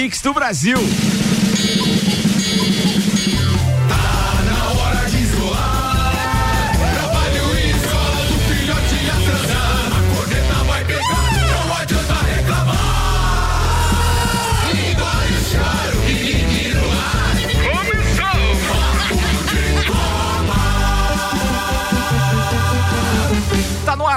Mix do Brasil.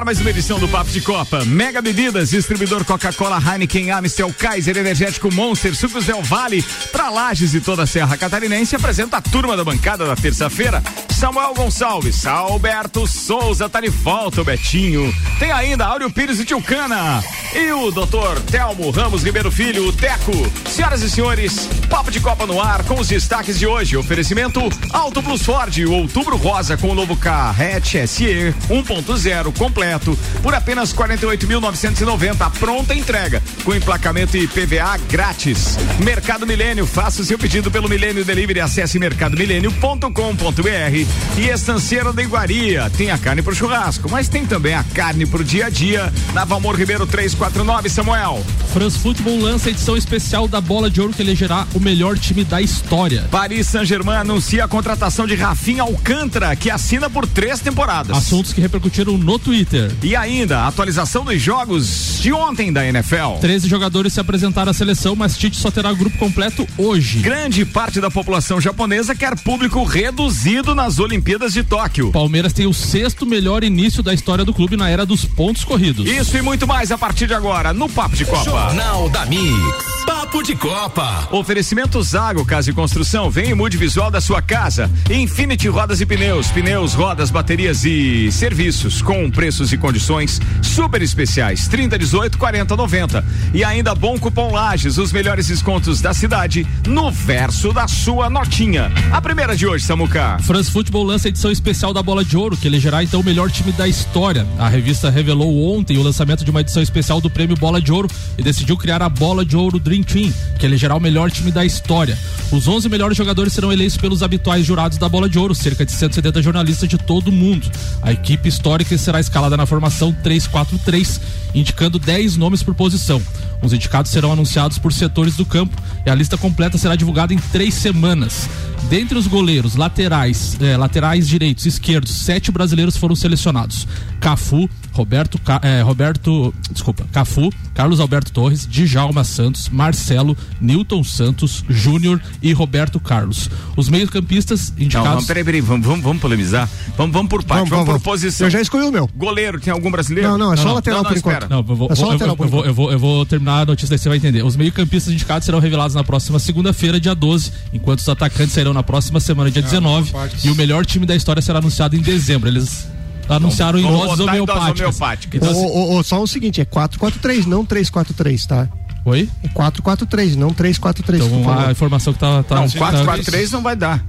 Ar mais uma edição do Papo de Copa. Mega Bebidas, distribuidor Coca-Cola, Heineken, Amstel, Kaiser, Energético Monster, Sucos Del Vale, para Lages e toda a Serra Catarinense, apresenta a turma da bancada da terça-feira. Samuel Gonçalves, Alberto Souza, tá de volta o Betinho. Tem ainda Áureo Pires e Tilcana. E o doutor Telmo Ramos Ribeiro Filho, o Teco. Senhoras e senhores, Papo de Copa no ar com os destaques de hoje. Oferecimento Auto Plus Ford, Outubro Rosa com o novo Carrete SE 1.0 completo por apenas 48.990. Pronta entrega com emplacamento e PVA grátis. Mercado Milênio, faça o seu pedido pelo Milênio Delivery. Acesse mercadomilênio.com.br e Estanceira da Iguaria. Tem a carne pro churrasco, mas tem também a carne pro dia a dia. Na Valmor Ribeiro 349, Samuel. France Football lança a edição especial da Bola de Ouro que elegerá o melhor time da história. Paris Saint-Germain anuncia a contratação de Rafinha Alcântara, que assina por três temporadas. Assuntos que repercutiram no Twitter. E ainda, a atualização dos jogos de ontem da NFL. 13 jogadores se apresentaram à seleção, mas Tite só terá grupo completo hoje. Grande parte da população japonesa quer público reduzido nas Olimpíadas de Tóquio. Palmeiras tem o sexto melhor início da história do clube na era dos pontos corridos. Isso e muito mais a partir de agora no Papo de Copa. Jornal da Mix. Papo de Copa. Oferecimento Zago Casa e Construção. Vem e mude visual da sua casa. Infinity Rodas e Pneus. Pneus, rodas, baterias e serviços com preços e condições super especiais. 30, 18, 40, 90. E ainda bom cupom Lages. Os melhores descontos da cidade no verso da sua notinha. A primeira de hoje, Samuca. France Football lança a edição especial da Bola de Ouro, que elegerá então o melhor time da história. A revista revelou ontem o lançamento de uma edição especial do prêmio Bola de Ouro e decidiu criar a Bola de Ouro Dream Team, que elegerá o melhor time da história. Os 11 melhores jogadores serão eleitos pelos habituais jurados da Bola de Ouro, cerca de 170 jornalistas de todo o mundo. A equipe histórica será escalada na formação 3-4-3, indicando 10 nomes por posição. Os indicados serão anunciados por setores do campo e a lista completa será divulgada em três semanas. Dentre os goleiros, laterais, eh, laterais direitos, esquerdos, sete brasileiros foram selecionados: Cafu, Roberto, eh, Roberto, desculpa, Cafu, Carlos Alberto Torres, Djalma Santos, Marcelo, Newton Santos, Júnior e Roberto Carlos. Os meio-campistas indicados. Não, não, peraí, peraí, vamos, vamos, vamos polemizar. Vamos, vamos por parte, vamos, vamos, vamos, por posição. Eu já escolhi o meu. Goleiro, tem algum brasileiro? Não, não, é só não, lateral não, por enquanto. Não, eu vou, é só lateral eu, eu, vou, eu, vou, eu vou terminar a notícia, daí você vai entender. Os meio-campistas indicados serão revelados na próxima segunda-feira, dia 12, enquanto os atacantes sairão na próxima semana, dia 19, e o melhor time da história será anunciado em dezembro. Eles anunciaram em doses homeopáticas. Então, o, o, só o seguinte, é 443, não 343, tá? Oi? É 443, não 343. Então a informação que tá. tá não, 443 tá... não vai dar.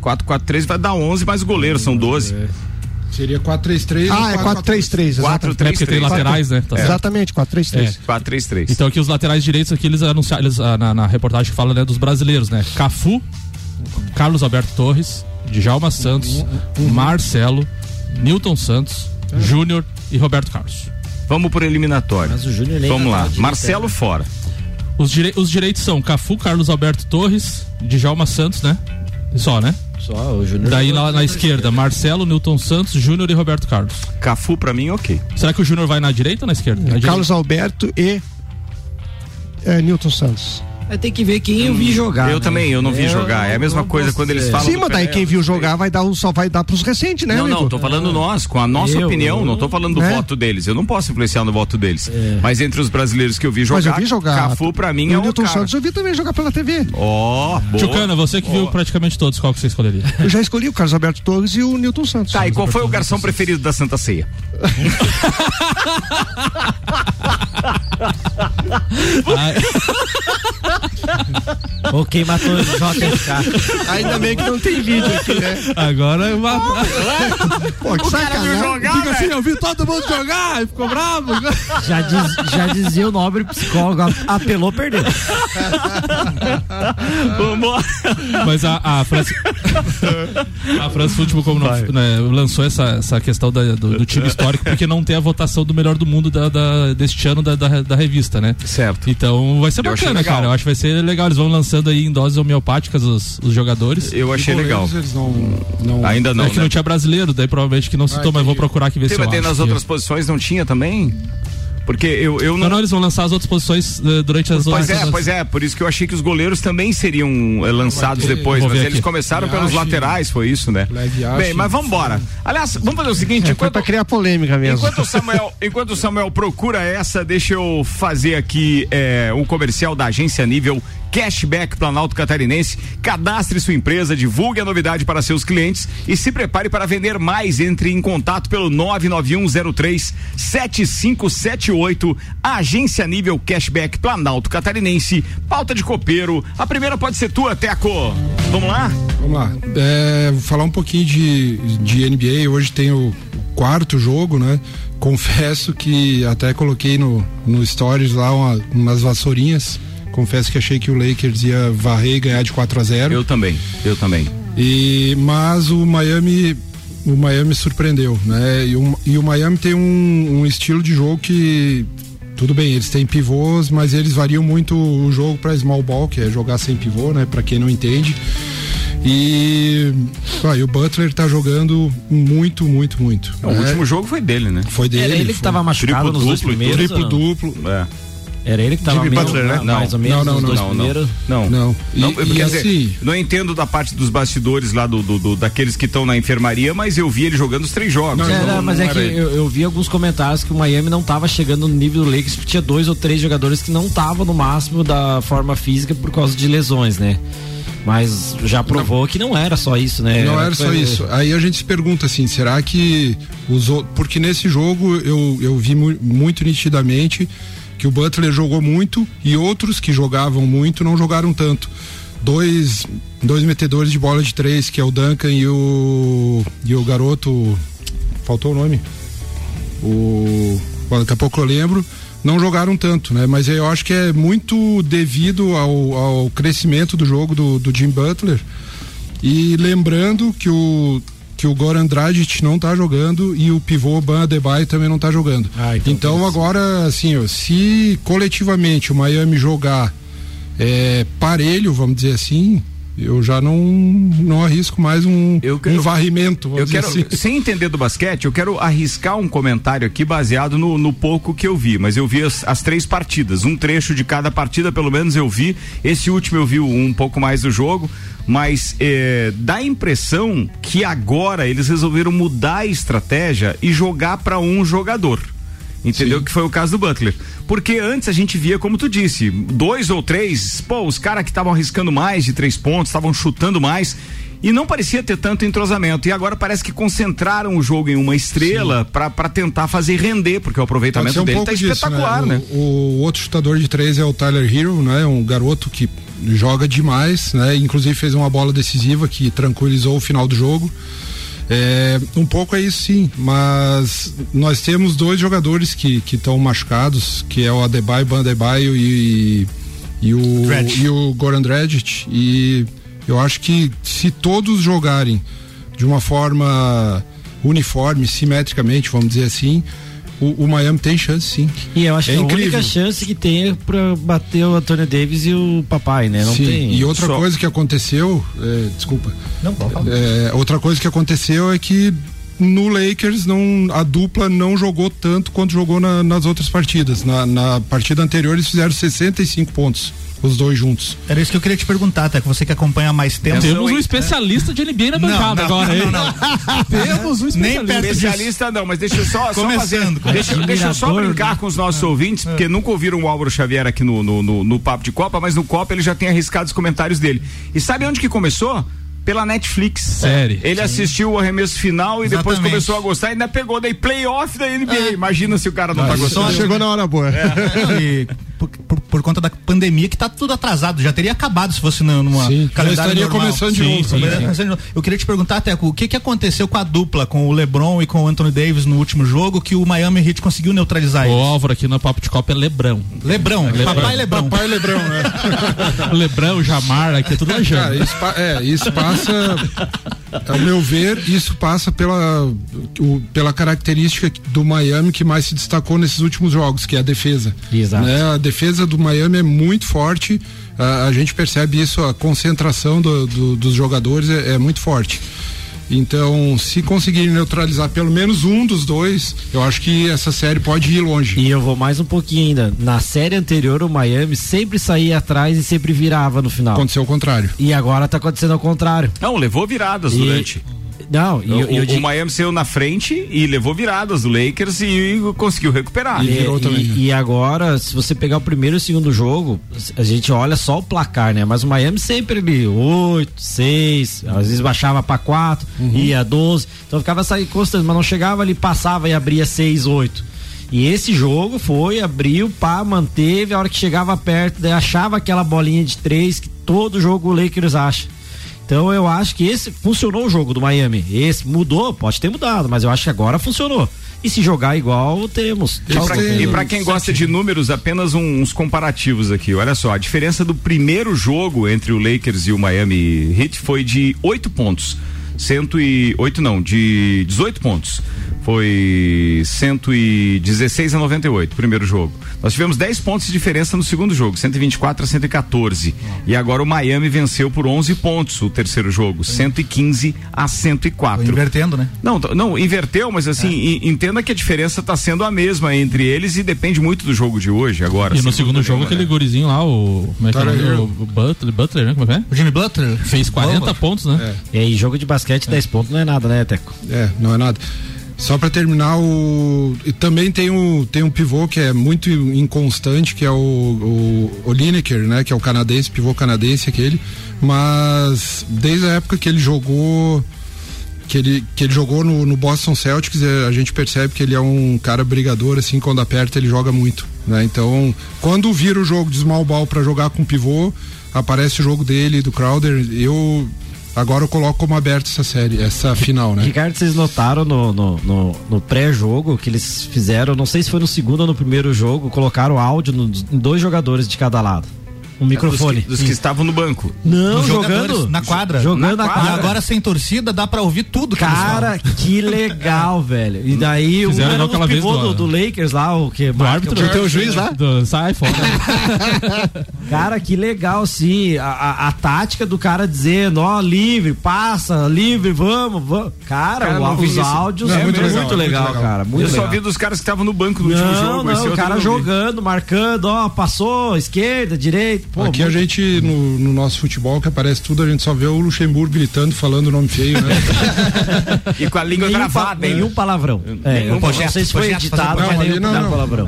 443 vai dar 11, mas o goleiro são 12. É. Seria 433 Ah, é 433. 433. É porque tem laterais, né? Tá é. Exatamente, 433. É. 433. Então aqui os laterais direitos aqui eles anunciaram eles, ah, na, na reportagem que fala né, dos brasileiros, né? Cafu, Carlos Alberto Torres, Djalma Santos, uhum. Marcelo, Newton Santos, uhum. Júnior e Roberto Carlos. Vamos por eliminatório. Mas o Júnior nem Vamos lá. Marcelo né? fora. Os, direi os direitos são Cafu, Carlos Alberto Torres, Djalma Santos, né? Só, né? Só, o Júnior. Daí lá na esquerda, Marcelo, Newton Santos, Júnior e Roberto Carlos. Cafu pra mim, ok. Será que o Júnior vai na direita ou na esquerda? Na Carlos direita? Alberto e é, Newton Santos. Vai ter que ver quem eu vi jogar. Eu né? também, eu não vi eu jogar. É a mesma coisa quando eles falam. Sim, mas daí quem viu jogar vai dar, só vai dar pros recentes, né? Não, não, tô falando nós, com a nossa eu, opinião, eu, não tô falando do é? voto deles. Eu não posso influenciar no voto deles. É. Mas entre os brasileiros que eu vi jogar, mas eu vi jogar Cafu pra mim é o Newton Santos eu vi também jogar pela TV. Ó, oh, Tchucana, você que oh. viu praticamente todos, qual que você escolheria? Eu já escolhi o Carlos Alberto Torres e o Newton Santos. Tá, e qual foi o garçom preferido da Santa Ceia? Ou quem matou o JFK. Ainda bem que não tem vídeo aqui, né? Agora eu vou- Pô, que sacanagem. Fica assim, eu vi todo mundo jogar e ficou bravo. Já, diz- já dizia o nobre psicólogo, apelou, perdeu. Vambora. Mas a, a França. a França Futebol como não, né, lançou essa, essa questão da- do, do time histórico porque não tem a votação do melhor do mundo da, da- deste ano da, da, da revista, né? Certo. Então vai ser Eu bacana, cara. Eu acho que vai ser legal. Eles vão lançando aí em doses homeopáticas os, os jogadores. Eu achei legal. Não, não... Ainda não. é que né? não tinha brasileiro, daí provavelmente que não citou, mas vou procurar aqui ver Tem, se eu acho nas outras posições não tinha também? Porque eu, eu Não, não. não, eles vão lançar as outras posições eh, durante as Pois outras. é, pois é, por isso que eu achei que os goleiros também seriam eh, lançados ter- depois, mas ver eles aqui. começaram pelos laterais, foi isso, né? Bem, mas vamos embora. Aliás, vamos fazer o seguinte, É, enquanto, pra criar polêmica mesmo. enquanto o Samuel, enquanto o Samuel procura essa, deixa eu fazer aqui eh, um comercial da agência nível Cashback Planalto Catarinense. Cadastre sua empresa, divulgue a novidade para seus clientes e se prepare para vender mais. Entre em contato pelo 99103 7578. Agência nível Cashback Planalto Catarinense. Pauta de copeiro. A primeira pode ser tua, Teco. Vamos lá? Vamos lá. É, vou falar um pouquinho de, de NBA. Hoje tem o quarto jogo, né? Confesso que até coloquei no, no Stories lá uma- umas vassourinhas. Confesso que achei que o Lakers ia varrer e ganhar de 4 a 0 Eu também, eu também. E, mas o Miami o Miami surpreendeu, né? E o, e o Miami tem um, um estilo de jogo que tudo bem, eles têm pivôs, mas eles variam muito o jogo para small ball, que é jogar sem pivô, né? Para quem não entende. E, ó, e o Butler tá jogando muito, muito, muito. O né? último jogo foi dele, né? foi dele. Era ele que foi tava machucado nos dois duplo e tudo. primeiros. triplo duplo. É. Era ele que tava Jimmy meio- Butler, né? mais ou menos Não, não, nos não, não, não. Não. Não. E, Não, e quer dizer, assim, não entendo da parte dos bastidores lá do, do- do- daqueles que estão na enfermaria, mas eu vi ele jogando os três jogos. Não, Então, não, mas não é que era eu, eu vi alguns comentários que o Miami não tava chegando no nível do Lakers, porque tinha dois ou três jogadores que não estavam no máximo da forma física por causa de lesões, né? Mas já provou que não era só isso, né? Não era só coisa- isso. Aí a gente se pergunta assim, será que os outros. Porque nesse jogo eu, eu vi mu- muito nitidamente que o Butler jogou muito e outros que jogavam muito não jogaram tanto. Dois, dois metedores de bola de três, que é o Duncan e o. e o garoto. Faltou o nome? O. Daqui a pouco eu lembro. Não jogaram tanto, né? Mas eu acho que é muito devido ao, ao crescimento do jogo do, do Jim Butler. E lembrando que o que o Goran Dragic não tá jogando e o pivô Ban Adebayo também não tá jogando. Ah, então então agora, assim, ó, se coletivamente o Miami jogar é, parelho, vamos dizer assim, eu já não não arrisco mais um, Eu quero- um varrimento, Eu quero, assim. sem entender do basquete, eu quero arriscar um comentário aqui baseado no, no pouco que eu vi, mas eu vi as, as três partidas, um trecho de cada partida, pelo menos eu vi. Esse último eu vi um pouco mais do jogo, mas eh, dá a impressão que agora eles resolveram mudar a estratégia e jogar para um jogador. Entendeu? Sim. Que foi o caso do Butler. Porque antes a gente via, como tu disse, dois ou três, pô, os caras que estavam arriscando mais de três pontos, estavam chutando mais. E não parecia ter tanto entrosamento. E agora parece que concentraram o jogo em uma estrela pra tentar fazer render, porque o aproveitamento um dele tá disso, espetacular, né? O, o outro chutador de três é o Tyler Hero, né? Um garoto que joga demais, né? Inclusive fez uma bola decisiva que tranquilizou o final do jogo. É, um pouco é isso sim, mas nós temos dois jogadores que estão machucados, que é o Adebayo, Ban Adebayo e, e o e o Goran Dragic e eu acho que se todos jogarem de uma forma uniforme, simetricamente, vamos dizer assim, o, o Miami tem chance sim. E eu acho É que a incrível. única chance que tem é pra bater o Antônio Davis e o papai, né? Não Sim, tem. E outra Só- coisa que aconteceu, é, desculpa, Não, é, outra coisa que aconteceu é que no Lakers não, a dupla não jogou tanto quanto jogou na- nas outras partidas. Na, na partida anterior eles fizeram 65 pontos, os dois juntos. Era isso que eu queria te perguntar, até que você que acompanha há mais tempo. Temos um hein? especialista de NBA na bancada agora, hein? Temos um Nem especialista. perto disso. Especialista não, mas deixa eu só, só fazer. Começando, Deixa, deixa eu só brincar com os nossos ouvintes, porque nunca ouviram o Álvaro Xavier aqui no, no, no, no Papo de Copa, mas no Copa ele já tem arriscado os comentários dele. E sabe onde que começou? Pela Netflix. Série. Ele assistiu o arremesso final e depois Exatamente. começou a gostar e ainda pegou daí playoff da NBA. Imagina se o cara não tá Só gostando. chegou na hora boa. Não, e por, por- por conta da pandemia que tá tudo atrasado. Já teria acabado se fosse numa Sim, já calendário estaria normal. começando de Sim, novo. sim, sim. Eu queria te perguntar, Teco, o que que aconteceu com a dupla, com o LeBron e com o Anthony Davis no último jogo que o Miami Heat conseguiu neutralizar O eles? Álvaro aqui no Papo de Copa é Lebrão. Lebrão, Lebrão. papai Lebrão. Papai Lebrão, né? Lebrão, Jamar, aqui é tudo Cara, lajando. isso, pa- é, isso passa, ao meu ver, isso passa pela, o- pela característica do Miami que mais se destacou nesses últimos jogos, que é a defesa. Exato. Né? A defesa do Miami é muito forte, a, a gente percebe isso, a concentração do- do- dos jogadores é, é muito forte. Então, se conseguirem neutralizar pelo menos um dos dois, eu acho que essa série pode ir longe. E eu vou mais um pouquinho ainda. Na série anterior, o Miami sempre saía atrás e sempre virava no final. Aconteceu o contrário. E agora tá acontecendo ao contrário. Não, levou viradas E- durante. Não, e, o, eu- eu o Miami saiu na frente e levou viradas do Lakers e conseguiu recuperar. E virou e, né? e agora, se você pegar o primeiro e o segundo jogo, a gente olha só o placar, né? Mas o Miami sempre ali, 8, 6, às vezes baixava pra 4, Uhum. ia 12. Então ficava essa constante, mas não chegava ali, passava e abria 6, 8. E esse jogo foi, abriu, pá, manteve, a hora que chegava perto, daí achava aquela bolinha de três que todo jogo o Lakers acha. Então eu acho que esse funcionou o jogo do Miami. Esse mudou, pode ter mudado, mas eu acho que agora funcionou. E se jogar igual, teremos. E pra quem gosta de números, apenas um- uns comparativos aqui. Olha só, a diferença do primeiro jogo entre o Lakers e o Miami Heat foi de 8 pontos. 108 não, de 18 pontos. Foi 116 a 98, primeiro jogo. Nós tivemos 10 pontos de diferença no segundo jogo, 124 a 114. E agora o Miami venceu por 11 pontos o terceiro jogo, 115 a 104. Foi invertendo, né? Não, não, inverteu, mas assim, e- entenda que a diferença está sendo a mesma entre eles e depende muito do jogo de hoje agora. E no segundo jogo, nenhuma, aquele né? gurizinho lá, o. Como é que é o. O Butler, Butler, né? Como é que é? O Jimmy Butler Fez 40 Boa. pontos, né? E aí, jogo de basquete, 10 pontos não é nada, né, Teco? É, não é nada. Só para terminar, o e também tem um tem um pivô que é muito inconstante, que é o, o, o Lineker, né, que é o canadense, pivô canadense aquele, mas desde a época que ele jogou que ele, que ele jogou no, no Boston Celtics, eh, a gente percebe que ele é um cara brigador, assim, quando aperta ele joga muito, né? Então, quando vira o jogo de small ball para jogar com pivô, aparece o jogo dele, do Crowder, eu agora eu coloco como aberto essa série, essa final, né? Ricardo, vocês notaram no, no, no, no pré-jogo que eles fizeram, não sei se foi no segundo ou no primeiro jogo, colocaram áudio em dois jogadores de cada lado. Um microfone. Dos que, dos que estavam no banco. Não, jogando. na quadra. Jogando Na na E quadra. agora sem torcida dá pra ouvir tudo que Cara, que legal, velho. E daí o aquela um vez do- do, do Lakers lá, o que? Do árbitro. Teu juiz lá? Do, sai fora. Cara, que legal, sim. A, a, a tática do cara dizendo, ó, livre, passa, livre, vamos, vamos. Cara, Cara, o- os isso. áudios Não, é muito, muito legal, legal, muito legal. cara. Muito eu só legal. vi dos caras que estavam no banco último Não, jogo. esse não, o cara jogando, marcando, ó, passou, esquerda, direita. Pô, Aqui a gente, no, no nosso futebol, que aparece tudo, a gente só vê o Luxemburgo gritando, falando o nome feio, né? E com a língua nenhum, pa- gravada, hein? nenhum palavrão. É, Nenhum eu posso- não projeto, sei se foi projeto, editado, mas projeto. nenhum Não, não. palavrão.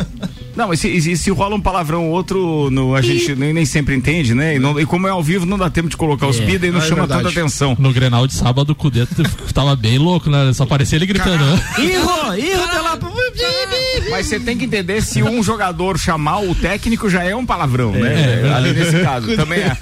Não, e se, e se rola um palavrão ou outro, no, a gente nem, nem sempre entende, né? E, não- e como é ao vivo, não dá tempo de colocar os É. pida e não Ah, é chama verdade. tanta atenção. No Grenal de sábado, o Cudê tava bem louco, né? Só parecia ele gritando. né? Errou, tá lá. Mas você tem que entender se um jogador chamar o técnico já é um palavrão, né? Ali nesse caso, também é.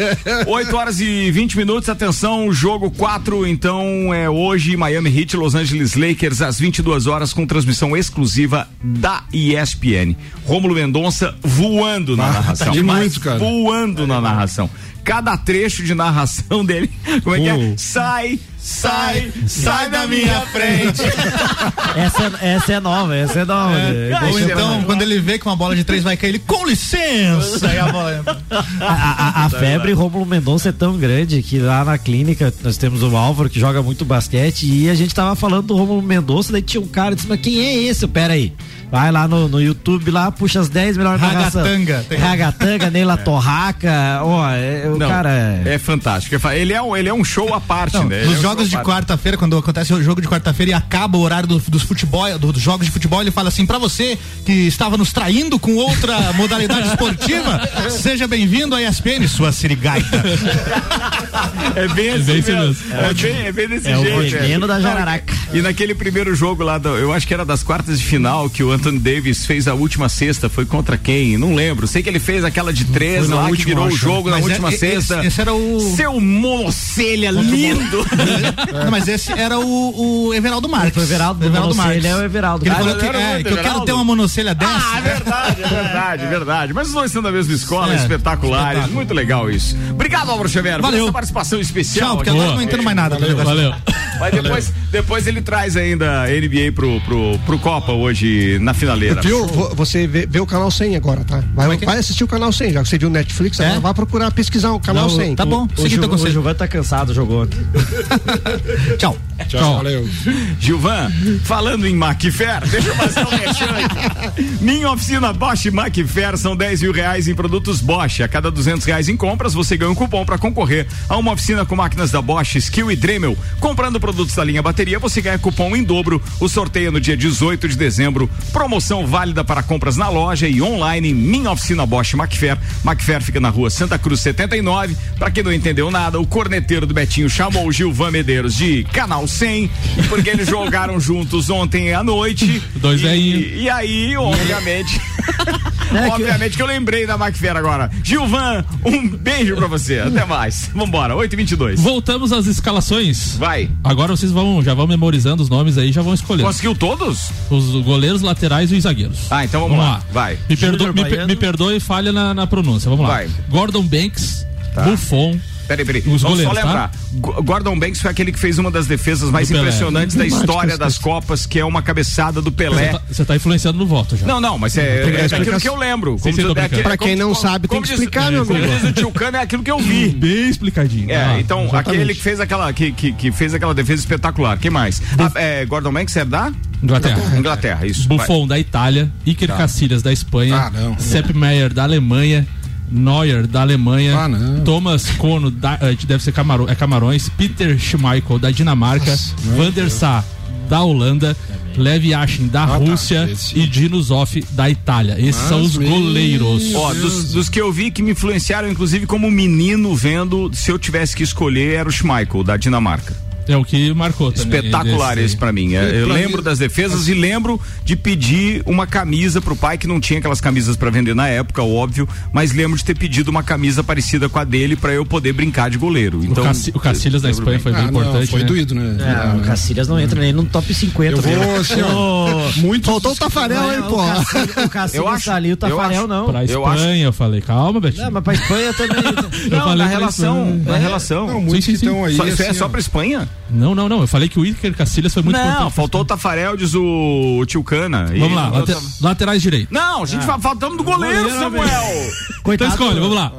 8 horas e 20 minutos, atenção, jogo 4, então é hoje Miami Heat, Los Angeles Lakers às 22 horas com transmissão exclusiva da ESPN. Rômulo Mendonça voando na Ah, narração. tá demais, cara. Voando na narração. Cada trecho de narração dele, como é que é? Uh. Sai, sai, sai da minha frente. Essa, essa é nova, essa é nova. né? Ah, Ou é então, quando ele vê que uma bola de três vai cair, ele, com licença! Aí a bola. A, a- a febre Rômulo Mendonça é tão grande que lá na clínica nós temos o Álvaro que joga muito basquete e a gente tava falando do Rômulo Mendonça, daí tinha um cara disse, mas quem é esse? Pera aí. Vai lá no, no YouTube lá, puxa as 10 melhores narração. Ragatanga. Tem- Ragatanga, Neila Torraca, ó, é, o Não, cara é... é fantástico. É fa- Ele é um, ele é um show à parte, Não, né? Ele é nos um jogos de quarta-feira, quando acontece o jogo de quarta-feira e acaba o horário do- dos futebol, do- dos jogos de futebol, ele fala assim: pra você que estava nos traindo com outra modalidade esportiva, seja bem-vindo à ESPN, sua sirigaita. É bem assim bem isso mesmo. mesmo. É bem, é bem desse É o jeito. veneno da jararaca. E naquele primeiro jogo lá, do- eu acho que era das quartas de final, que o Anthony Davis fez a última sexta, foi contra quem? Não lembro. Sei que ele fez aquela de três lá que última, virou o jogo Mas na é- última esse- sexta. esse era o- Seu monocelha lindo. Não, mas esse era o, o Everaldo Marques. Foi o Everaldo, Everaldo Marques. monocelha é o Everaldo. Que ele Ah, falou que, é, que eu quero ter uma monocelha dessa. Ah, é verdade, é verdade, é verdade. Mas os dois são da mesma escola, É, espetaculares. espetáculo. Muito legal isso. Obrigado, Álvaro Xavier, Valeu. por essa participação especial. Tchau, porque agora eu não entendo mais nada. do negócio. Valeu. Mas depois, depois ele traz ainda a NBA pro, pro, pro Copa hoje na finaleira. Viu? Vo- Você vê, vê o canal 100 agora, tá? Vai, vai assistir o canal 100, já que você viu o Netflix, É? agora vai procurar pesquisar o canal Não, 100. tá bom, O, segui Gil, o. Gilvan tá cansado, jogou ontem. Tchau. Tchau. Valeu. Gilvan, falando em Macfair, deixa eu fazer um aqui. Minha oficina Bosch Macfair são 10 mil reais em produtos Bosch. A cada 200 reais em compras, você ganha um cupom para concorrer a uma oficina com máquinas da Bosch, Skill e Dremel. Comprando produtos da linha bateria, você ganha cupom em dobro. O sorteio é no dia 18 de dezembro. Promoção válida para compras na loja e online em Minha Oficina Bosch Macfair. Macfair fica na rua Santa Cruz 79. Para quem não entendeu nada, o corneteiro do Betinho chamou o Gilvan Medeiros de Canal 100, porque eles jogaram juntos ontem à noite. Dois e, veinho. e, e aí, obviamente. É que- obviamente que eu lembrei da Macfair agora. Gilvan, um beijo pra você. Até mais. Vambora, 8h22. Voltamos às escalações. Vai. Agora vocês vão, já vão memorizando os nomes aí, já vão escolher. Conseguiu todos? Os goleiros, laterais e os zagueiros. Ah, então vamos, lá. Vai. Me, perdo, me, me perdoe e falha na, na pronúncia. Vamos lá. Vai. Gordon Banks, Tá. Buffon. Peraí, peraí. Os Vamos só goleiros, tá? lembrar. Go- Gordon Banks foi aquele que fez uma das defesas mais impressionantes da história das. Copas, que é uma cabeçada do Pelé. tá, você tá influenciando no voto já. Não, não, mas é, é aquilo que eu lembro. Sim, tô brincando. aquele- Pra quem não sabe, tem que diz- explicar, meu como amigo. diz o tio Cano, é aquilo que eu vi. Bem explicadinho. É, Ah, então, exatamente. aquele que fez aquela, que, que, que fez aquela defesa espetacular. Quem mais? Ah, é, Gordon Banks é da? Inglaterra. Inglaterra, isso. Buffon da Itália, Iker Casillas da Espanha, Ah, não. Sepp Maier da Alemanha, Neuer da Alemanha, Ah. Thomas Kono da, eh, deve ser Camaro, é Camarões, Peter Schmeichel da Dinamarca, Van der Sar da Holanda, Levi Yashin da tá, Rússia. Esse- e Dino Zoff da Itália. Esses são os goleiros. Ó, dos, dos que eu vi que me influenciaram, inclusive como menino vendo, se eu tivesse que escolher, era o Schmeichel, da Dinamarca. É o que marcou também. Espetacular desse- esse pra mim. É, Eu lembro das defesas e lembro de pedir uma camisa pro pai, que não tinha aquelas camisas pra vender na época, óbvio, mas lembro de ter pedido uma camisa parecida com a dele pra eu poder brincar de goleiro. Então, o, Cassi, o Cacilhas da Espanha bem. foi bem Ah, não, importante. foi né? doído, né? É, o Cacilhas não entra nem no top 50. Eu vou assim, ó. Muito. Faltou o Tafarel, hein, pô? O Cacilhas Eu acho- tá ali, o Tafarel não. Pra Espanha, eu, falei, calma, Betinho. Não, mas pra Espanha também. Não, falei na relação, na relação. Não, muitos Sim, sim, sim. estão aí. Só- isso é assim, só pra Espanha? Não, não, não. Eu falei que o Iker Cacilhas foi muito não, importante. faltou o Tafarel, diz o tio Cana. Vamos lá, late- laterais direito. Não, a gente fa- faltamos do goleiro, Goleiro, Samuel. Então Coitado. escolhe, vamos lá.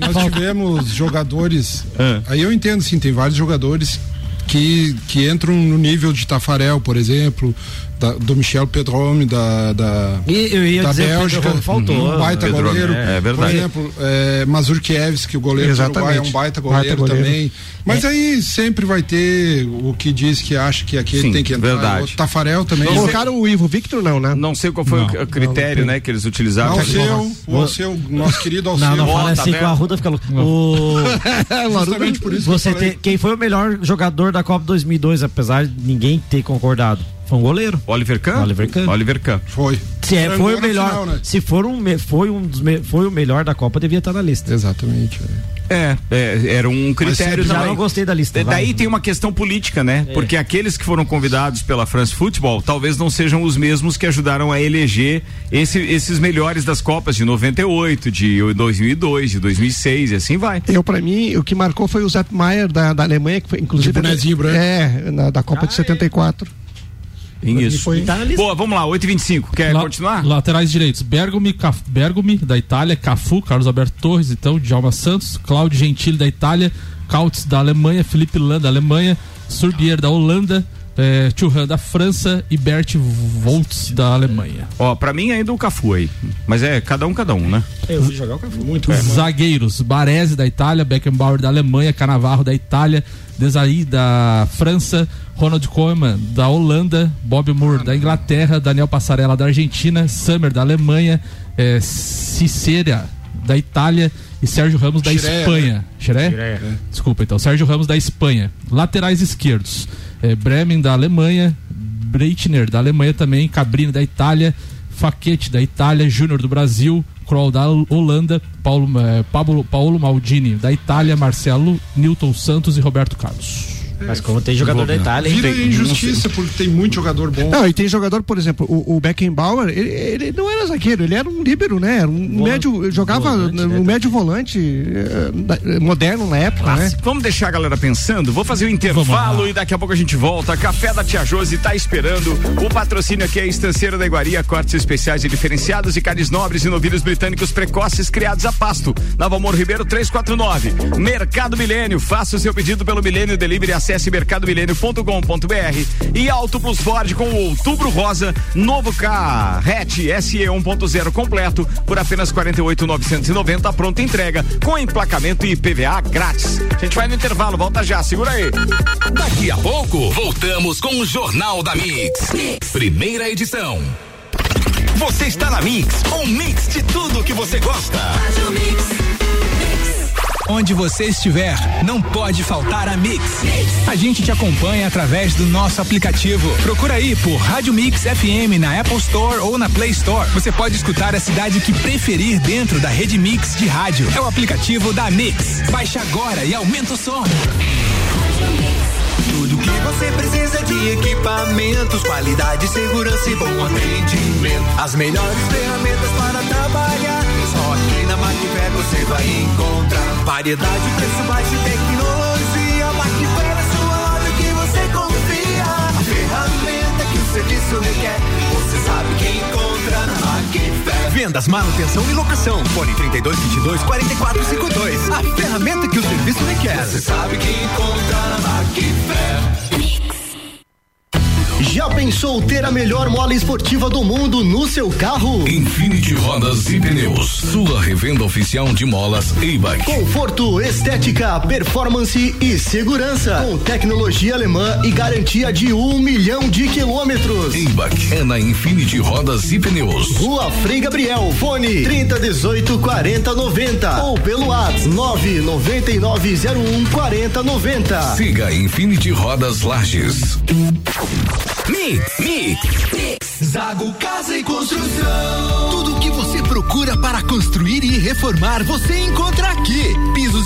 Nós tivemos jogadores. É. Aí eu entendo, sim, tem vários jogadores que, que entram no nível de Tafarel, por exemplo, da- do Michel Pedrome, da, da, E eu ia da dizer que o Bélgica. Pedro faltou. Um baita Pedrome, goleiro. é, é verdade. Por exemplo, é, Mazurkiewicz, o goleiro do Uruguai é um Exatamente. baita goleiro, Baita goleiro. também. Mas aí sempre vai ter o que diz que acha que aquele Sim, tem que entrar. verdade. O Tafarel também. Colocaram o Ivo Victor, não, né? Não sei qual foi Não. o critério, né, que eles utilizaram. Não, o o seu, nosso querido Alceu. Não, não fala assim vendo? com a Ruda fica louco. O... Justamente por isso que Você eu falei. tem, quem foi o melhor jogador da Copa 2002, apesar de ninguém ter concordado? Foi um goleiro. Oliver Kahn? Oliver Kahn. Oliver Kahn. Foi. Se é, foi o melhor, final, né? se for um, foi um dos foi o melhor da Copa, devia estar na lista. Exatamente. É, é, era um critério sempre Já também. não gostei da lista. Da- Daí vai. tem uma questão política, né? Porque aqueles que foram convidados pela France Football talvez não sejam os mesmos que ajudaram a eleger esse- esses melhores das Copas de 98, de 2002, de 2006 e assim vai. Eu, pra mim, o que marcou foi o Sepp Maier da, da Alemanha, que foi, inclusive. De bonezinho branco. É, na- da Copa de 74. Isso. foi- Tá. Boa, vamos lá, 8h25. Quer La- continuar? Laterais direitos: Bergomi, Caf- Bergomi, da Itália, Cafu, Carlos Alberto Torres, então, Djalma Santos, Claudio Gentili, da Itália, Kautz, da Alemanha, Felipe Lan, da Alemanha, Surbier, da Holanda, eh, Thuram, da França e Bert Voltz, da Alemanha. Ó, pra mim ainda o Cafu aí. Mas é cada um, cada um, né? Eu fui jogar o Cafu. Muito Zagueiros: Baresi, da Itália, Beckenbauer, da Alemanha, Canavarro, da Itália, Desailly, da França, Ronald Koeman, da Holanda, Bob Moore, da Inglaterra, Daniel Passarella, da Argentina, Summer, da Alemanha, eh, Cicera, da Itália e Sérgio Ramos, da Schreier, Espanha. Xeré? Desculpa, então. Sérgio Ramos, da Espanha. Laterais esquerdos: eh, Bremen, da Alemanha, Breitner, da Alemanha também, Cabrini, da Itália, Faquete da Itália, Júnior do Brasil, Kroll da Holanda, Paulo, eh, Pablo, Paulo Maldini da Itália, Marcelo, Newton Santos e Roberto Carlos. Mas como tem jogador da Itália, hein? Vira injustiça, porque tem muito jogador bom. Não, e tem jogador, por exemplo, o, o Beckenbauer, ele, ele não era zagueiro, ele era um líbero, né? Era um médio, jogava volante, um né? médio volante eh, moderno na época, né? Vamos deixar a galera pensando? Vou fazer o intervalo e daqui a pouco a gente volta. Café da Tia Josi tá esperando. O patrocínio aqui é Estanceiro da Iguaria, cortes especiais e diferenciados e carnes nobres e novilhos britânicos precoces criados a pasto. Nova Amor Ribeiro 349. Mercado Milênio, faça o seu pedido pelo Milênio Delivery, acesse mercadomilênio.com.br e Auto Plus Ford com o Outubro Rosa, novo K hatch SE 1.0 completo por apenas 48.990 pronta entrega com emplacamento e IPVA grátis. A gente vai no intervalo, volta já, segura aí. Daqui a pouco, voltamos com o Jornal da Mix. Primeira edição. Você está na Mix, um mix de tudo que você gosta. Onde você estiver, não pode faltar a Mix. A gente te acompanha através do nosso aplicativo. Procura aí por Rádio Mix FM na Apple Store ou na Play Store. Você pode escutar a cidade que preferir dentro da rede Mix de rádio. É o aplicativo da Mix. Baixe agora e aumenta o som. Tudo que você precisa de equipamentos, qualidade, segurança e bom atendimento. As melhores ferramentas para trabalhar. Na Macfair você vai encontrar. Variedade, preço baixo e tecnologia. Macfair é sua loja que você confia. A ferramenta que o serviço requer. Você sabe que encontra na Macfair. Vendas, manutenção e locação. Fone 3222 4452. A ferramenta que o serviço requer. Você sabe que encontra na Macfair. Já pensou ter a melhor mola esportiva do mundo no seu carro? Infinity Rodas e Pneus, sua revenda oficial de molas e-bike. Conforto, estética, performance e segurança. Com tecnologia alemã e garantia de um milhão de quilômetros. E-bike é na Infinity Rodas e Pneus. Rua Frei Gabriel, fone 30 18 40 90 ou pelo WhatsApp 99901 40 90. Siga Infinity Rodas Lages. Mix, Mix. Zago Casa e Construção. Tudo o que você procura para construir e reformar, você encontra aqui. Pisos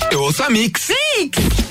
Eu ouço a Mix.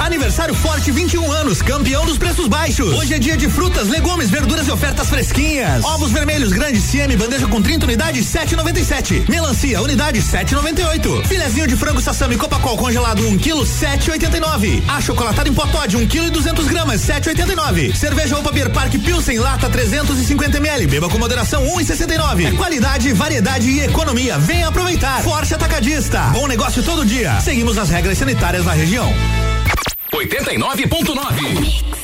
Aniversário Forte 21 anos, campeão dos preços baixos. Hoje é dia de frutas, legumes, verduras e ofertas fresquinhas. Ovos vermelhos grandes CM, bandeja com 30 unidades, 7,97. Melancia, unidade 7,98. Filezinho de frango sassami Copacol congelado 1 kg, 7,89. Achocolatado em Potode 1 kg e 200 gramas, 7,89. Cerveja Opa Beer Park Pilsen lata 350 ml, beba com moderação 1,69. É qualidade, variedade e economia. Venha aproveitar. Forte Atacadista. Bom negócio todo dia. Seguimos as regras sanitárias da região. 89.9.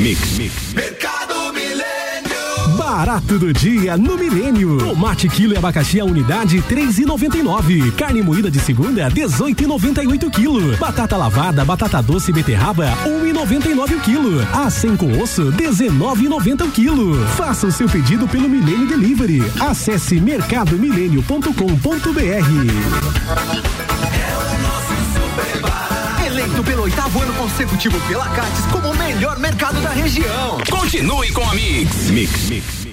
Mix. Mix. Mercado Milênio. Barato do dia no Milênio. Tomate quilo e abacaxi a unidade 3,99. Carne moída de segunda 18,98 quilo. Batata lavada, batata doce e beterraba 1,99 o quilo. A 100 com osso 19,90 o quilo. Faça o seu pedido pelo Milênio Delivery. Acesse mercadomilênio.com.br. Eleito pelo oitavo ano consecutivo pela Cates como o melhor mercado da região. Continue com a Mix. Mix. Mix.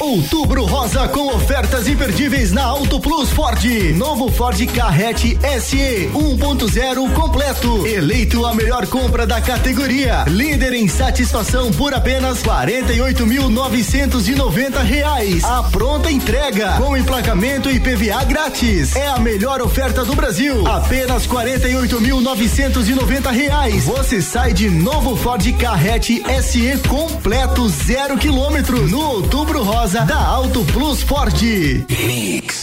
Outubro Rosa com ofertas imperdíveis na Auto Plus Ford. Novo Ford Carrete SE 1.0 completo. Eleito a melhor compra da categoria. Líder em satisfação por apenas 48.990 reais. A pronta entrega com emplacamento e PVA grátis. É a melhor oferta do Brasil. Apenas 48.990 reais. Você sai de novo Ford Carrete SE completo zero quilômetro no Outubro Rosa da Auto Plus Ford. Mix.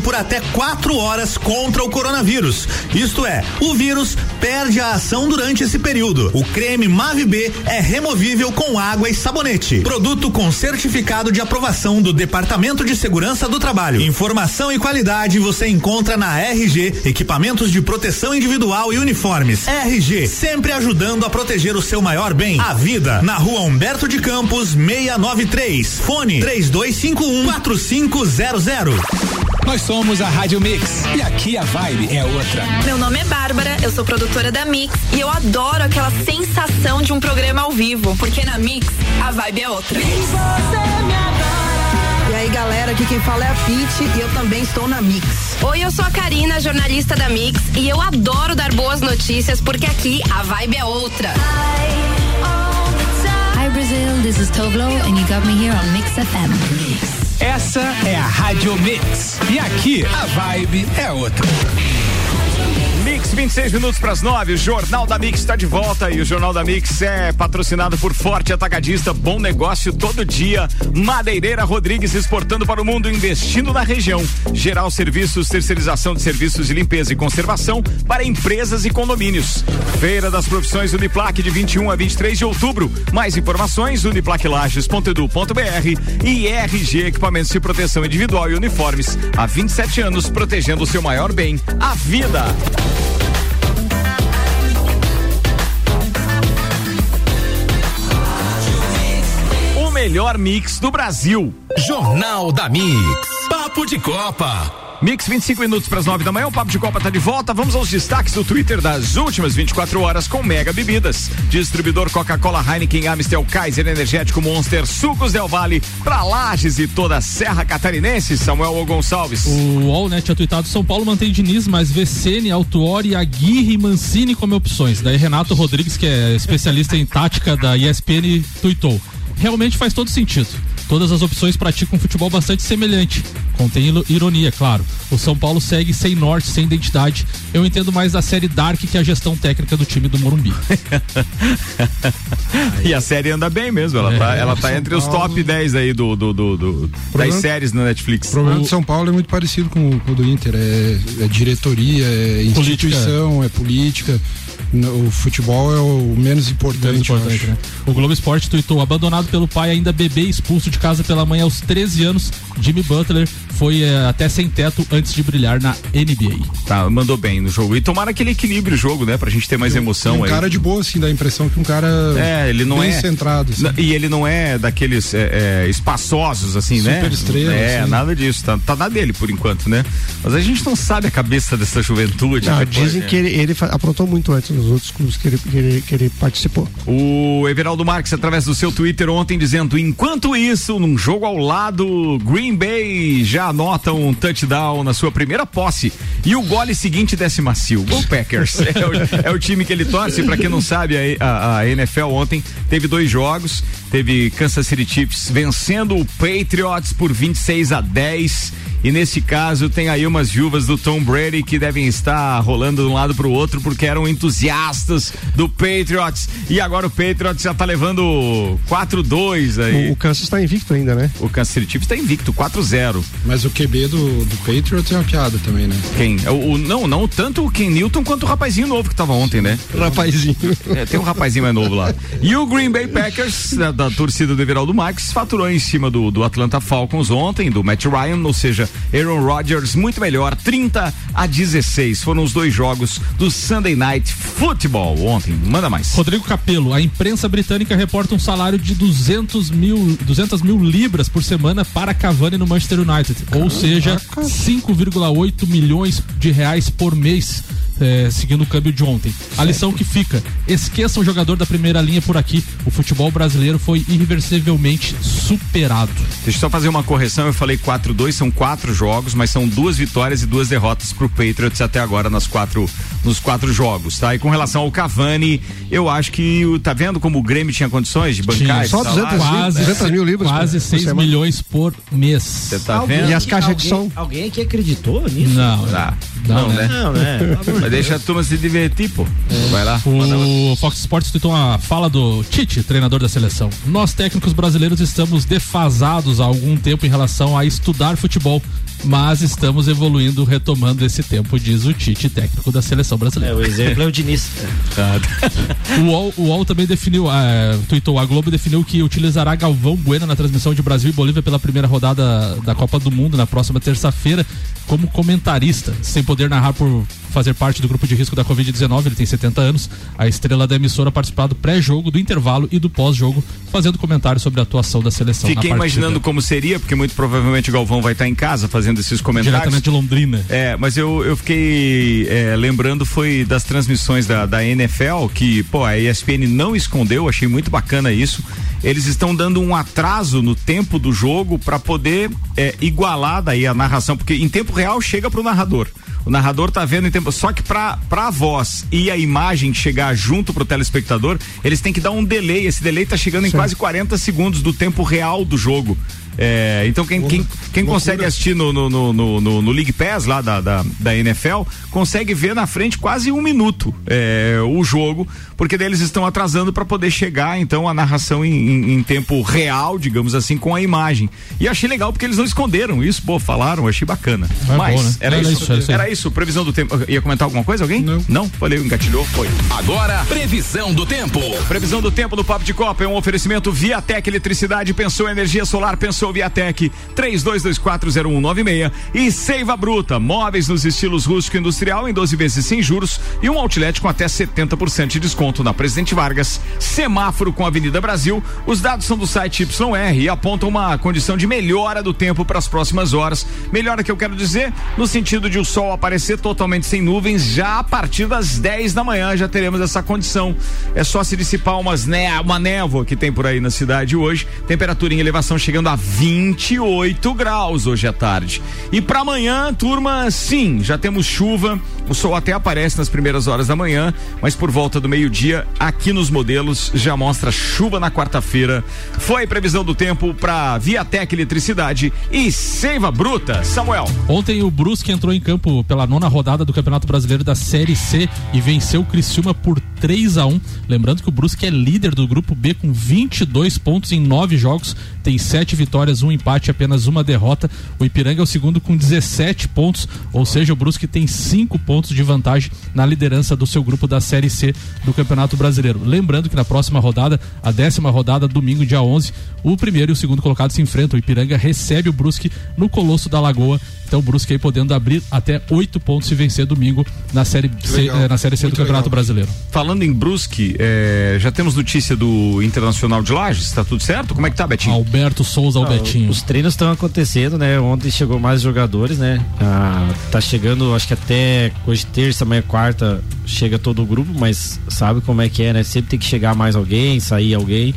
por até quatro horas contra o coronavírus. Isto é, o vírus perde a ação durante esse período. O creme Mave B é removível com água e sabonete. Produto com certificado de aprovação do Departamento de Segurança do Trabalho. Informação e qualidade você encontra na RG, equipamentos de proteção individual e uniformes. RG, sempre ajudando a proteger o seu maior bem, a vida. Na rua Humberto de Campos, 693. Fone 3251 4500. Nós somos a Rádio Mix e aqui a vibe é outra. Meu nome é Bárbara, eu sou produtora da Mix e eu adoro aquela sensação de um programa ao vivo, porque na Mix a vibe é outra. E aí galera, aqui quem fala é a Pete e eu também estou na Mix. Oi, eu sou a Karina, jornalista da Mix e eu adoro dar boas notícias porque aqui a vibe é outra. Hi Brazil, this is Toblo and you got me here on Mix FM. Essa é a Rádio Mix e aqui a vibe é outra. Mix, 26 minutos para as 9. O Jornal da Mix está de volta e o Jornal da Mix é patrocinado por Forte Atacadista, bom negócio todo dia. Madeireira Rodrigues exportando para o mundo, investindo na região. Geral Serviços, terceirização de serviços de limpeza e conservação para empresas e condomínios. Feira das Profissões Uniplac de 21 a 23 de outubro. Mais informações uniplaclages.edu.br e RG Equipamentos de Proteção Individual e Uniformes. Há 27 anos protegendo o seu maior bem, a vida. Melhor mix do Brasil. Jornal da Mix. Papo de Copa. Mix 25 minutos para as 9 da manhã, o Papo de Copa está de volta. Vamos aos destaques do Twitter das últimas 24 horas com Mega Bebidas. Distribuidor Coca-Cola, Heineken, Amstel, Kaiser, Energético, Monster, Sucos Del Vale, para Lages e toda a Serra Catarinense. Samuel o Gonçalves. O UOL, né, tinha São Paulo mantém Diniz, mas Vecene, Autuori, Aguirre e Mancini como opções. Daí Renato Rodrigues, que é especialista em tática da ESPN, tweetou. Realmente faz todo sentido. Todas as opções praticam um futebol bastante semelhante. Contém ironia, claro. O São Paulo segue sem norte, sem identidade. Eu entendo mais da série Dark que a gestão técnica do time do Morumbi. e a série anda bem mesmo. Ela É, tá, ela tá entre os Paulo- top 10 aí do, do, do- do- das séries na Netflix. O problema de São Paulo é muito parecido com, com o do Inter. É, é diretoria, é instituição, é política. O futebol é o menos importante. Menos importante, né? O Globo Esporte tweetou: abandonado pelo pai, ainda bebê expulso de casa pela mãe aos 13 anos. Jimmy Butler foi é, até sem teto antes de brilhar na NBA. Tá, mandou bem no jogo. E tomara que ele equilibre o jogo, né? Pra gente ter mais emoção. Um aí. cara de boa, assim, dá a impressão que um cara É, ele não bem é centrado. assim. E ele não é daqueles é, é, espaçosos, assim, né? Super estrela, É, assim. nada disso. Tá, tá na dele, por enquanto, né? Mas a gente não sabe a cabeça dessa juventude. Não, né? dizem que ele, ele aprontou muito antes nos outros clubes que ele, que ele, que ele participou. O Everaldo Marques, através do seu Twitter ontem, dizendo: enquanto isso, num jogo ao lado, Green Bay já anota um touchdown na sua primeira posse. E o gole seguinte desce macio. Go Packers. É o, é o time que ele torce. Pra quem não sabe, a, a- a NFL ontem teve dois jogos. Teve Kansas City Chiefs vencendo o Patriots por 26 a 10. E nesse caso tem aí umas viúvas do Tom Brady que devem estar rolando de um lado pro outro porque eram entusiastas do Patriots. E agora o Patriots já tá levando 4-2 aí. O, o Kansas está invicto ainda, né? O Kansas City Chiefs tá invicto, 4-0. Mas o QB do, do Patriots é uma piada também, né? Quem? O, o- não, não tanto o Ken Newton quanto o rapazinho novo que tava ontem, né? Rapazinho. É, tem um rapazinho mais novo lá. E o Green Bay Packers, da, da torcida do Everaldo Marques, faturou em cima do, do Atlanta Falcons ontem, do Matt Ryan, ou seja, Aaron Rodgers muito melhor, 30 a 16. Foram os dois jogos do Sunday Night Football ontem. Manda mais. Rodrigo Capello, a imprensa britânica reporta um salário de 200 mil, 200 mil libras por semana para Cavani no Manchester United, ou seja, 5,8 milhões de reais por mês. Eh, seguindo o câmbio de ontem. A lição que fica: esqueça o jogador da primeira linha por aqui. O futebol brasileiro foi irreversivelmente superado. Deixa eu só fazer uma correção. Eu falei 4-2, são quatro jogos, mas são duas vitórias e duas derrotas pro Patriots até agora nas quatro, nos quatro jogos, tá? E com relação ao Cavani, eu acho que o- tá vendo como o Grêmio tinha condições de bancar esse salário? quase, Quase 6 milhões por mês. Você tá vendo? alguém, Alguém aqui acreditou nisso? Não, Tá. Não, Não, né? né? Não, né? Mas deixa a turma se divertir, pô. Vai lá. O Fox Sports tweetou uma fala do Tite, treinador da seleção. Nós técnicos brasileiros estamos defasados há algum tempo em relação a estudar futebol, mas estamos evoluindo, retomando esse tempo, diz o Tite, técnico da seleção brasileira. É, o exemplo é o Diniz. O UOL, o UOL também definiu, é, tweetou, a Globo definiu que utilizará Galvão Bueno na transmissão de Brasil e Bolívia pela primeira rodada da Copa do Mundo na próxima terça-feira como comentarista, sem poder narrar por fazer parte do grupo de risco da Covid-19, ele tem 70 anos. A estrela da emissora participar do pré-jogo, do intervalo e do pós-jogo, fazendo comentários sobre a atuação da seleção Fiquei imaginando como seria, porque muito provavelmente o Galvão vai estar em casa fazendo esses comentários. Diretamente de Londrina. É, mas eu, eu fiquei é, lembrando foi das transmissões da, da NFL que, pô, a ESPN não escondeu, achei muito bacana isso. Eles estão dando um atraso no tempo do jogo para poder é, igualar daí a narração, porque em tempo real chega pro narrador. O narrador tá vendo em tempo. Só que pra, pra voz e a imagem chegar junto pro telespectador, eles têm que dar um delay. Esse delay tá chegando em Sim. quase 40 segundos do tempo real do jogo. É, então quem, quem, quem consegue assistir no, no, no, no, no- no League Pass lá da, da, da NFL consegue ver na frente quase um minuto é, o jogo, porque daí eles estão atrasando para poder chegar então a narração em, em- em tempo real, digamos assim, com a imagem. E achei legal porque eles não esconderam isso, pô, falaram, achei bacana. É Mas bom, né? era, Era isso, isso, era isso era isso, previsão do tempo. Ia comentar alguma coisa alguém? Não. Não? Falei, engatilhou, foi. Agora, previsão do tempo. Previsão do tempo do Papo de Copa é um oferecimento Viatec Eletricidade, pensou em energia solar, pensou Viatec, 32240196 e Seiva Bruta, móveis nos estilos rústico e industrial em 12 vezes sem juros e um outlet com até 70% de desconto na Presidente Vargas, semáforo com Avenida Brasil. Os dados são do site YR e apontam uma condição de melhora do tempo para as próximas horas. Melhora que eu quero dizer no sentido de o sol aparecer totalmente sem nuvens já a partir das 10 da manhã já teremos essa condição. É só se dissipar umas né, uma névoa que tem por aí na cidade hoje. Temperatura em elevação chegando a 28 graus hoje à tarde. E para amanhã, turma, sim, já temos chuva. O sol até aparece nas primeiras horas da manhã, mas por volta do meio-dia, aqui nos modelos já mostra chuva na quarta-feira. Foi previsão do tempo para Viatec Eletricidade e Seiva Bruta. Samuel. Ontem o Brusque entrou em campo pela nona rodada do Campeonato Brasileiro da Série C e venceu o Criciúma por 3 a 1 Lembrando que o Brusque é líder do grupo B com 22 pontos em nove jogos, tem sete vitórias, um empate e apenas uma derrota. O Ipiranga é o segundo com 17 pontos, ou seja, o Brusque tem cinco pontos pontos de vantagem na liderança do seu grupo da Série C do Campeonato Brasileiro. Lembrando que na próxima rodada, a décima rodada, domingo, dia 11, o primeiro e o segundo colocado se enfrentam. O Ipiranga recebe o Brusque no Colosso da Lagoa. Então o Brusque aí podendo abrir até oito pontos se vencer domingo na Série C, eh, na série C do Muito Campeonato legal. Brasileiro. Falando em Brusque, é, já temos notícia do Internacional de Lages, tá tudo certo? Como é que tá, Betinho? Alberto Souza, o Ah, Betinho. Os treinos estão acontecendo, né? Ontem chegou mais jogadores, né? Ah, tá chegando, acho que até hoje terça, amanhã quarta chega todo o grupo, mas sabe como é que é, né? Sempre tem que chegar mais alguém, sair alguém.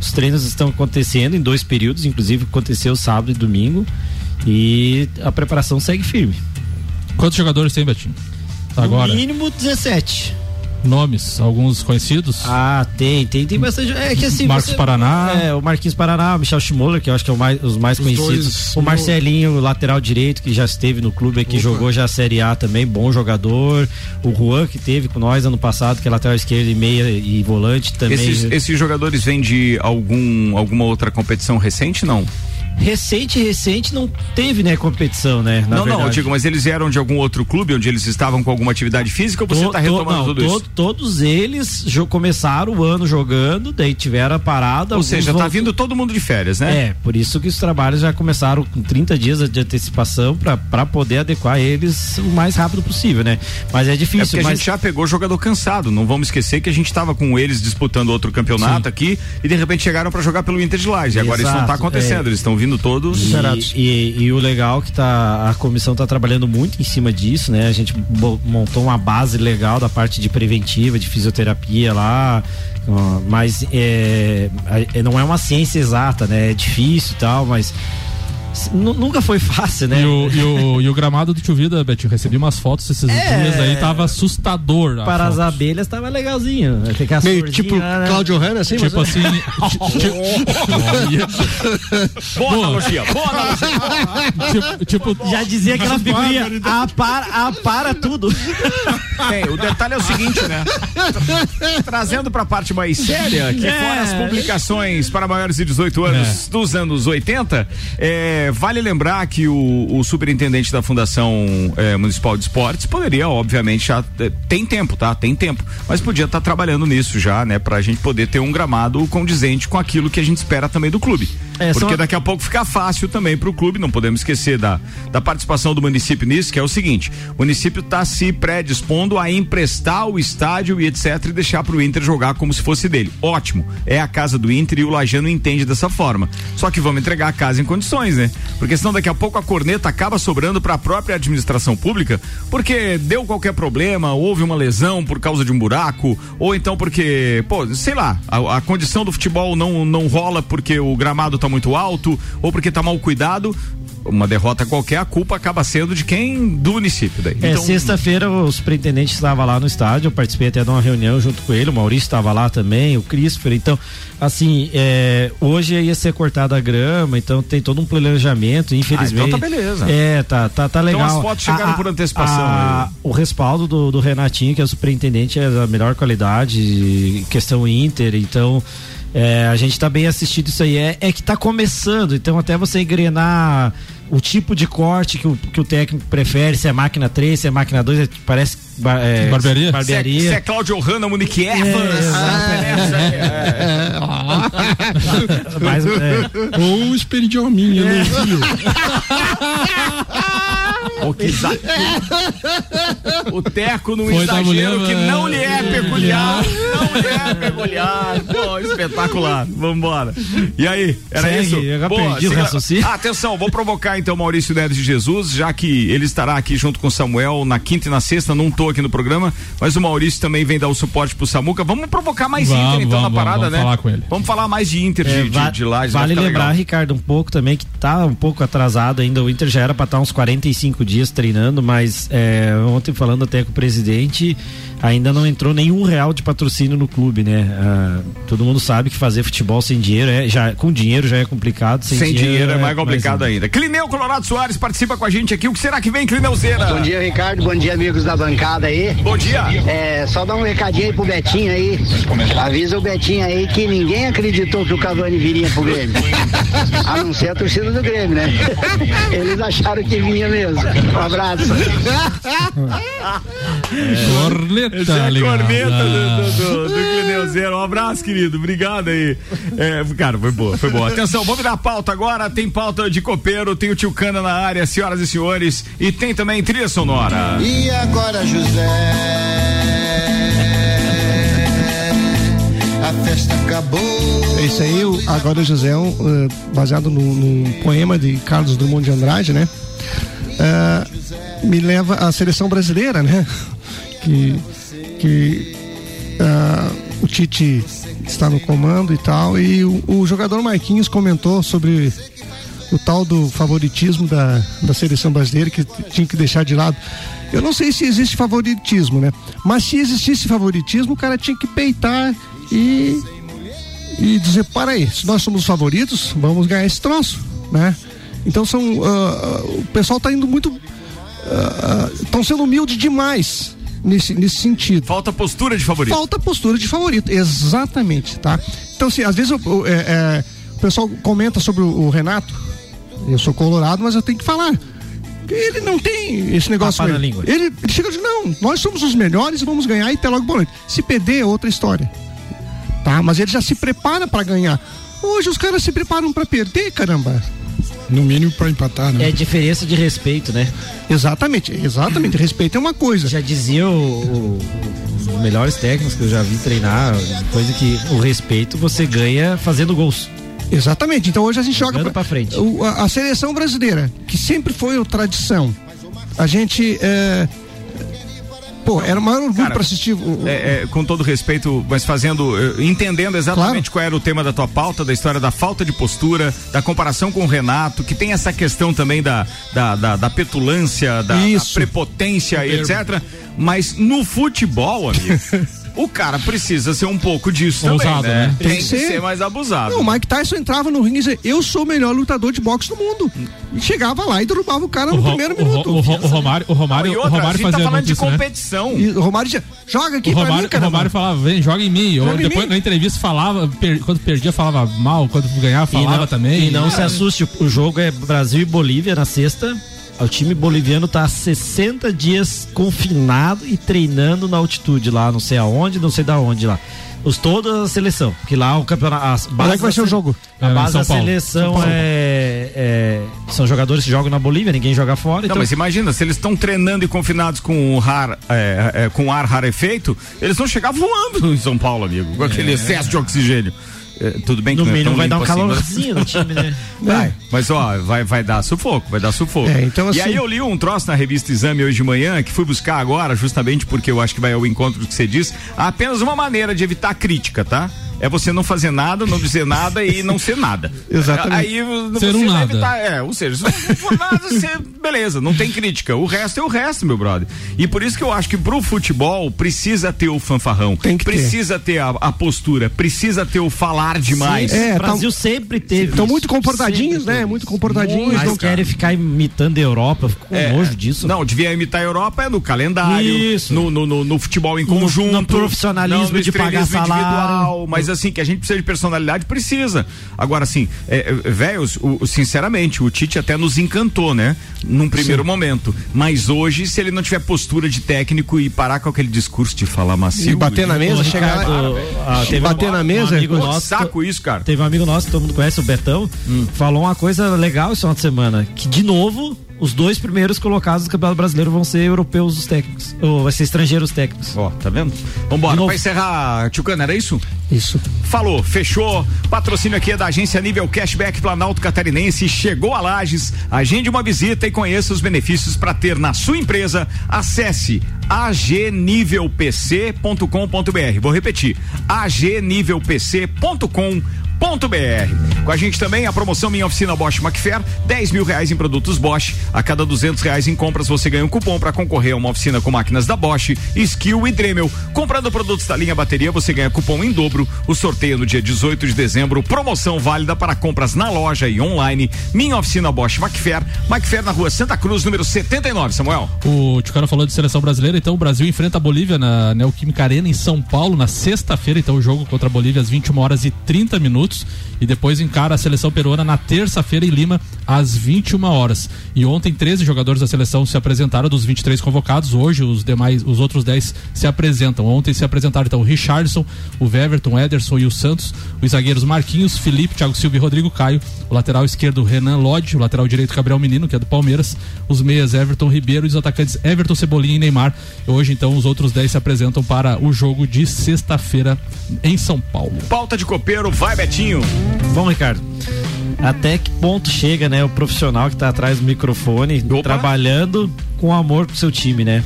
Os treinos estão acontecendo em dois períodos, inclusive aconteceu sábado e domingo. E a preparação segue firme. Quantos jogadores tem, Betinho? Agora. No mínimo 17. Nomes, alguns conhecidos? Ah, tem, tem, tem bastante. É que assim. Marcos você- Paraná. É, o Marquinhos Paraná, o Michel Schmoller, que eu acho que é o mais, os mais Os conhecidos. dois, o Marcelinho, o lateral direito, que já esteve no clube aqui, jogou já a Série A também, bom jogador. O Juan, que teve com nós ano passado, que é lateral esquerdo e meia e volante também. Esses, esses jogadores vêm de algum, alguma outra competição recente, não? Recente, recente não teve, né, competição, né? não, não, eu verdade. digo, mas eles vieram de algum outro clube onde eles estavam com alguma atividade física ou você está to- retomando não, tudo to- isso? Todos eles começaram o ano jogando, daí tiveram a parada. Ou seja, tá voltou- vindo todo mundo de férias, né? É, por isso que os trabalhos já começaram com 30 dias de antecipação para poder adequar eles o mais rápido possível, né? Mas é É difícil. porque a mas... gente já pegou jogador cansado. Não vamos esquecer que a gente estava com eles disputando outro campeonato aqui e de repente chegaram para jogar pelo Inter de Lages. E agora isso não tá Exato, acontecendo. é. Eles estão vindo todos. E, e- e o legal que tá, a comissão tá trabalhando muito em cima disso, né? A gente montou uma base legal da parte de preventiva, de fisioterapia lá, mas é, é- não é uma ciência exata, né? É difícil e tal, mas nunca foi fácil, né? E o, e, o, e o gramado do Tio Vida, Betinho, recebi umas fotos esses É. dias aí, tava assustador. Para as abelhas tava legalzinho. né? Meio tipo né? Cláudio Hanna, assim, Tipo mas- assim. Boa analogia, boa analogia. tipo, tipo, Já dizia aquela figurinha, a para, a para tudo. Bem, o detalhe é o seguinte, né? Trazendo pra parte mais séria, que É. fora as publicações para maiores de 18 anos dos anos 80, é, vale lembrar que o, o superintendente da Fundação é, Municipal de Esportes poderia, obviamente, já é, tem tempo, tá? Tem tempo, mas podia estar trabalhando nisso já, né? Pra gente poder ter um gramado condizente com aquilo que a gente espera também do clube. É, Porque só- daqui a pouco fica fácil também pro clube, não podemos esquecer da, da participação do município nisso, que é o seguinte: o município está se predispondo a emprestar o estádio e etc e deixar pro Inter jogar como se fosse dele. Ótimo, é a casa do Inter e o Lajano entende dessa forma. Só que vamos entregar a casa em condições, né? Porque senão daqui a pouco a corneta acaba sobrando para a própria administração pública, porque deu qualquer problema, houve uma lesão por causa de um buraco, ou então porque, pô, sei lá, a, a condição do futebol não, não rola porque o gramado tá muito alto, ou porque tá mal cuidado. Uma derrota qualquer, a culpa acaba sendo de quem? Do município daí. É, Então, sexta-feira o superintendente estava lá no estádio, eu participei até de uma reunião junto com ele, o Maurício estava lá também, o Christopher, então, assim, é, hoje ia ser cortada a grama, então tem todo um planejamento, infelizmente. Ah, então tá beleza. É, tá, tá, tá legal. Então as fotos chegaram A- por antecipação a- aí. o respaldo do, do Renatinho, que é o superintendente, é da melhor qualidade, questão Inter, então. É, a gente tá bem assistido isso aí. É, é que tá começando, então até você engrenar o tipo de corte que o, que o técnico prefere, se é máquina 3, se é máquina 2, é, parece é, Barbearia? Se é, barbearia. se é Cláudio Hanna, Monique Evans. Mas, é, Ou o esperidiominha, né? O, que exa- o teco num Foi exagero mulher, que né? não lhe é peculiar. Não lhe é peculiar. Pô, espetacular. Vambora. E aí, era Segue, isso? eu Boa, perdi o raciocínio. Ah, atenção, vou provocar então Maurício Neves de Jesus, já que ele estará aqui junto com o Samuel na quinta e na sexta, não tô aqui no programa, mas o Maurício também vem dar o suporte pro Samuca. Vamos provocar mais Vamos, Inter então vamos, na parada, vamos né? falar com ele. Vamos falar mais de Inter, É, de, de, de Lages, vai vale lembrar, legal. Ricardo, um pouco também que tá um pouco atrasado ainda. O Inter já era para estar uns 45 dias treinando, mas é, ontem falando até com o presidente, ainda não entrou nenhum real de patrocínio no clube, né? Ah, todo mundo sabe que fazer futebol sem dinheiro é já com dinheiro já é complicado, sem, Sem dinheiro é mais mais complicado ainda. Clineu Colorado Soares participa com a gente aqui. O que será que vem, Clineuzeira? Bom dia, Ricardo. Bom dia, amigos da bancada aí. Bom dia. É, só dar um recadinho aí pro Betinho aí. Avisa o Betinho aí que ninguém acreditou que o Cavani viria pro Grêmio. A não ser a torcida do Grêmio, né? Eles acharam que vinha mesmo. Um abraço. Corneta Esse é a corneta do, do, do, do Clineuzeiro. Um abraço, querido. Obrigado aí. É, cara, foi boa, foi boa. Atenção, vamos virar pauta agora. Tem pauta de copeiro, tem o tio Cana na área, senhoras e senhores. E tem também trilha sonora. E agora, José? A festa acabou. Esse aí, o agora José, é um, eh, baseado num, num poema de Carlos Drummond de Andrade, né? Ah, me leva à seleção brasileira, né? Que, que ah, o Tite está no comando e tal. E o, o jogador Marquinhos comentou sobre o tal do favoritismo da, da seleção brasileira que tinha que deixar de lado. Eu não sei se existe favoritismo, né? Mas se existisse favoritismo, o cara tinha que peitar e e dizer, para aí, se nós somos favoritos, vamos ganhar esse troço, né? Então são ah, o pessoal está indo muito estão sendo humilde demais nesse, nesse sentido. Falta postura de favorito. Falta postura de favorito, exatamente, tá? Então, assim, às vezes eu- eu- é, é, o pessoal comenta sobre o, o Renato, eu sou colorado, mas eu tenho que falar. Ele não tem esse negócio. Na língua. Ele, ele chega e diz: não, nós somos os melhores e vamos ganhar e até logo boa. Se perder é outra história. Tá? Mas ele já se prepara para ganhar. Hoje os caras se preparam para perder, caramba. No mínimo para empatar, né? É diferença de respeito, né? Exatamente, exatamente. Respeito é uma coisa. Já dizia o, o- os melhores técnicos que eu já vi treinar, coisa que o respeito você ganha fazendo gols. Exatamente. Então hoje a gente joga pra frente. O- a, a seleção brasileira, que sempre foi o tradição, a gente. é, Pô, era o maior orgulho Cara, para assistir. É, é, com todo respeito, mas fazendo, eh, entendendo exatamente qual era o tema da tua pauta, da história da falta de postura, da comparação com o Renato, que tem essa questão também da, da, da, da petulância, da, da prepotência e etc. Mas no futebol, amigo, o cara precisa ser um pouco disso Ousado, também, né? né? Tem, que ser, mais abusado. Não, o Mike Tyson entrava no ringue e dizia: Eu sou o melhor lutador de boxe do mundo. E chegava lá e derrubava o cara O, no Ro- primeiro o, Ro- minuto. o, Ro- o Romário, o Romário, o outra, a Romário tá fazia falando muito de isso, né? competição. E o Romário dizia: Joga aqui O pra Romário, mim, o cara. Romário falava, vem, joga em mim. Ou Joga em depois mim. na entrevista falava, per- quando perdia falava mal, quando ganhava falava e não, também. E não É. se assuste, o jogo é Brasil e Bolívia na sexta. O time boliviano tá há 60 dias confinado e treinando na altitude lá, não sei aonde, não sei da onde lá. Os toda a seleção, que lá o campeonato. Onde é que vai ser o jogo? A É, base São da Paulo. seleção São Paulo. é, é- São jogadores que jogam na Bolívia, ninguém joga fora. Não, então, mas imagina, se eles estão treinando e confinados com o rar, é, é, com ar rarefeito, eles vão chegar voando em São Paulo, amigo, com aquele excesso de oxigênio. É, tudo bem que no não é mínimo vai dar um assim, calorzinho no time, né? Vai, mas ó, vai, vai dar sufoco, vai dar sufoco. É, então, e assim- aí eu li um troço na revista Exame hoje de manhã, que fui buscar agora, justamente porque eu acho que vai ao encontro do que você diz. Há apenas uma maneira de evitar crítica, tá? É você não fazer nada, não dizer nada e não ser nada. Exatamente. Aí você Ser um nada. evitar, é, ou seja, se não for nada, você, beleza, não tem crítica. O resto é o resto, meu brother. E por isso que eu acho que pro futebol precisa ter o fanfarrão, Tem que ter. precisa ter, a, a postura, precisa ter o falar demais. É, o tá- Brasil sempre teve. Estão muito comportadinhos, né? Muito comportadinhos. Mas não- querem ficar imitando a Europa, eu fico com É, nojo disso. Não, devia imitar a Europa é no calendário, Isso. No, no, no, no futebol em conjunto, no profissionalismo não, no de pagar salário. individual, Mas assim, que a gente precisa de personalidade, precisa. Agora, assim, é, é, velhos, o- sinceramente, o Tite até nos encantou, né? Num primeiro momento. Mas hoje, se ele não tiver postura de técnico e parar com aquele discurso de falar macio. E bater na mesa, chegar lá. ah, teve bater um- na um mesa. amigo Pô, nosso- saco isso, cara. Teve um amigo nosso que todo mundo conhece, o Betão, falou uma coisa legal esse final de semana, que de novo os dois primeiros colocados do Campeonato Brasileiro vão ser europeus os técnicos, ou vai ser estrangeiros os técnicos. Ó, tá vendo? Vambora, pra encerrar, Tchucana, era isso? Isso. Falou, fechou. Patrocínio aqui é da agência Nível Cashback Planalto Catarinense. Chegou a Lages. Agende uma visita e conheça os benefícios para ter na sua empresa. Acesse agnivelpc.com.br. Vou repetir: agnivelpc.com.br. Com a gente também a promoção Minha Oficina Bosch Macfair, 10 mil reais em produtos Bosch. A cada 200 reais em compras você ganha um cupom para concorrer a uma oficina com máquinas da Bosch, Skill e Dremel. Comprando produtos da linha bateria você ganha cupom em dobro. O sorteio no dia 18 de dezembro. Promoção válida para compras na loja e online. Minha Oficina Bosch Macfair. Macfair na rua Santa Cruz, número 79, Samuel. O Tchucano falou de seleção brasileira, então o Brasil enfrenta a Bolívia na Neoquímica Arena em São Paulo na sexta-feira, então o jogo contra a Bolívia às 21 horas e 30 minutos. Minutos e depois encara a seleção peruana na terça-feira em Lima às 21 horas. E ontem 13 jogadores da seleção se apresentaram dos 23 convocados. Hoje os demais, os outros 10 se apresentam. Ontem se apresentaram então o Richardson, o Weverton, Ederson e o Santos, os zagueiros Marquinhos, Felipe, Thiago Silva e Rodrigo Caio, o lateral esquerdo Renan Lodge, o lateral direito Gabriel Menino, que é do Palmeiras, os meias Everton Ribeiro e os atacantes Everton Cebolinha e Neymar. Hoje então os outros 10 se apresentam para o jogo de sexta-feira em São Paulo. Pauta de copeiro, vai Betinho. Bom, Ricardo, até que ponto chega, né, o profissional que tá atrás do microfone, trabalhando com amor pro seu time, né?